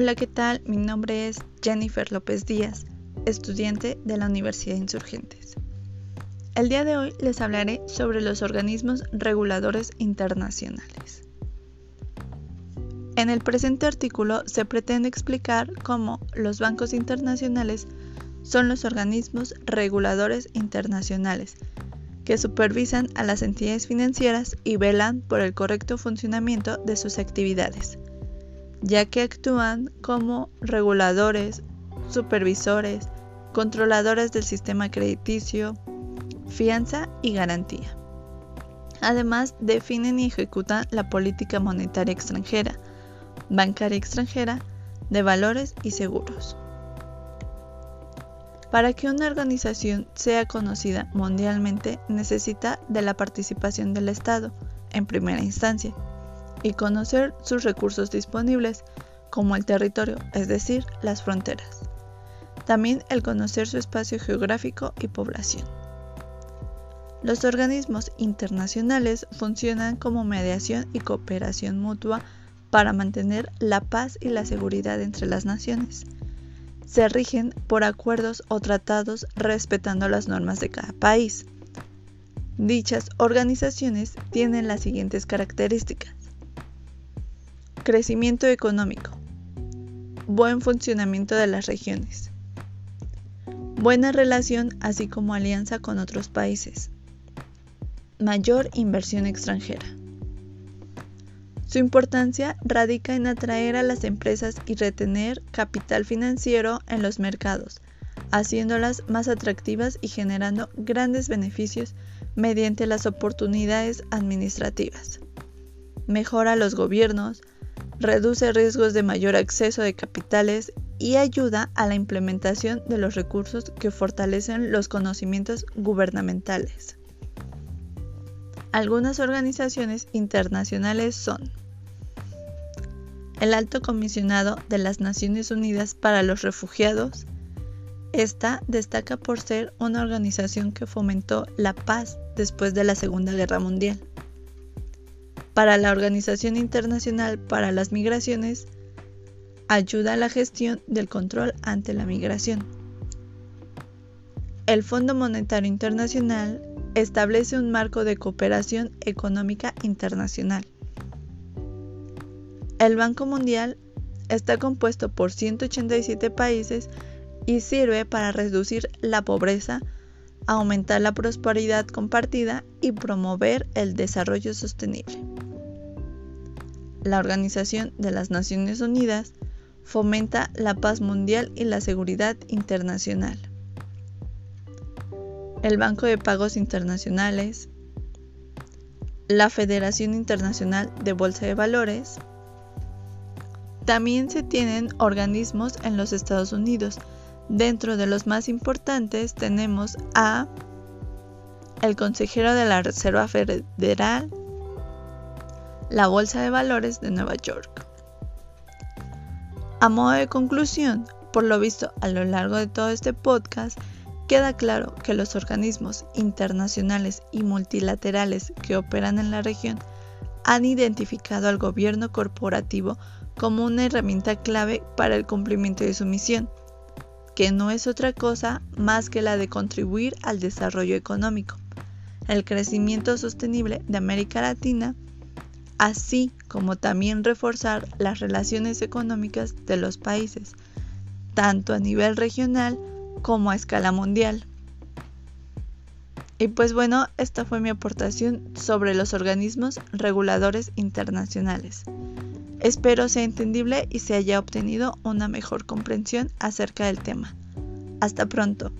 Hola, ¿qué tal? Mi nombre es Jennifer López Díaz, estudiante de la Universidad de Insurgentes. El día de hoy les hablaré sobre los organismos reguladores internacionales. En el presente artículo se pretende explicar cómo los bancos internacionales son los organismos reguladores internacionales que supervisan a las entidades financieras y velan por el correcto funcionamiento de sus actividades, ya que actúan como reguladores, supervisores, controladores del sistema crediticio, fianza y garantía. Además, definen y ejecutan la política monetaria extranjera, bancaria extranjera, de valores y seguros. Para que una organización sea conocida mundialmente necesita de la participación del Estado, en primera instancia, y conocer sus recursos disponibles, como el territorio, es decir, las fronteras. También el conocer su espacio geográfico y población. Los organismos internacionales funcionan como mediación y cooperación mutua para mantener la paz y la seguridad entre las naciones se rigen por acuerdos o tratados respetando las normas de cada país. Dichas organizaciones tienen las siguientes características. Crecimiento económico. Buen funcionamiento de las regiones. Buena relación así como alianza con otros países. Mayor inversión extranjera. Su importancia radica en atraer a las empresas y retener capital financiero en los mercados, haciéndolas más atractivas y generando grandes beneficios mediante las oportunidades administrativas. Mejora los gobiernos, reduce riesgos de mayor acceso de capitales y ayuda a la implementación de los recursos que fortalecen los conocimientos gubernamentales. Algunas organizaciones internacionales son el Alto Comisionado de las Naciones Unidas para los Refugiados. Esta destaca por ser una organización que fomentó la paz después de la Segunda Guerra Mundial. Para la Organización Internacional para las Migraciones, ayuda a la gestión del control ante la migración. El Fondo Monetario Internacional establece un marco de cooperación económica internacional. El Banco Mundial está compuesto por 187 países y sirve para reducir la pobreza, aumentar la prosperidad compartida y promover el desarrollo sostenible. La Organización de las Naciones Unidas fomenta la paz mundial y la seguridad internacional el Banco de Pagos Internacionales, la Federación Internacional de Bolsa de Valores. También se tienen organismos en los Estados Unidos. Dentro de los más importantes tenemos a el consejero de la Reserva Federal, la Bolsa de Valores de Nueva York. A modo de conclusión, por lo visto a lo largo de todo este podcast, Queda claro que los organismos internacionales y multilaterales que operan en la región han identificado al gobierno corporativo como una herramienta clave para el cumplimiento de su misión, que no es otra cosa más que la de contribuir al desarrollo económico, el crecimiento sostenible de América Latina, así como también reforzar las relaciones económicas de los países, tanto a nivel regional como a escala mundial. Y pues bueno, esta fue mi aportación sobre los organismos reguladores internacionales. Espero sea entendible y se haya obtenido una mejor comprensión acerca del tema. Hasta pronto.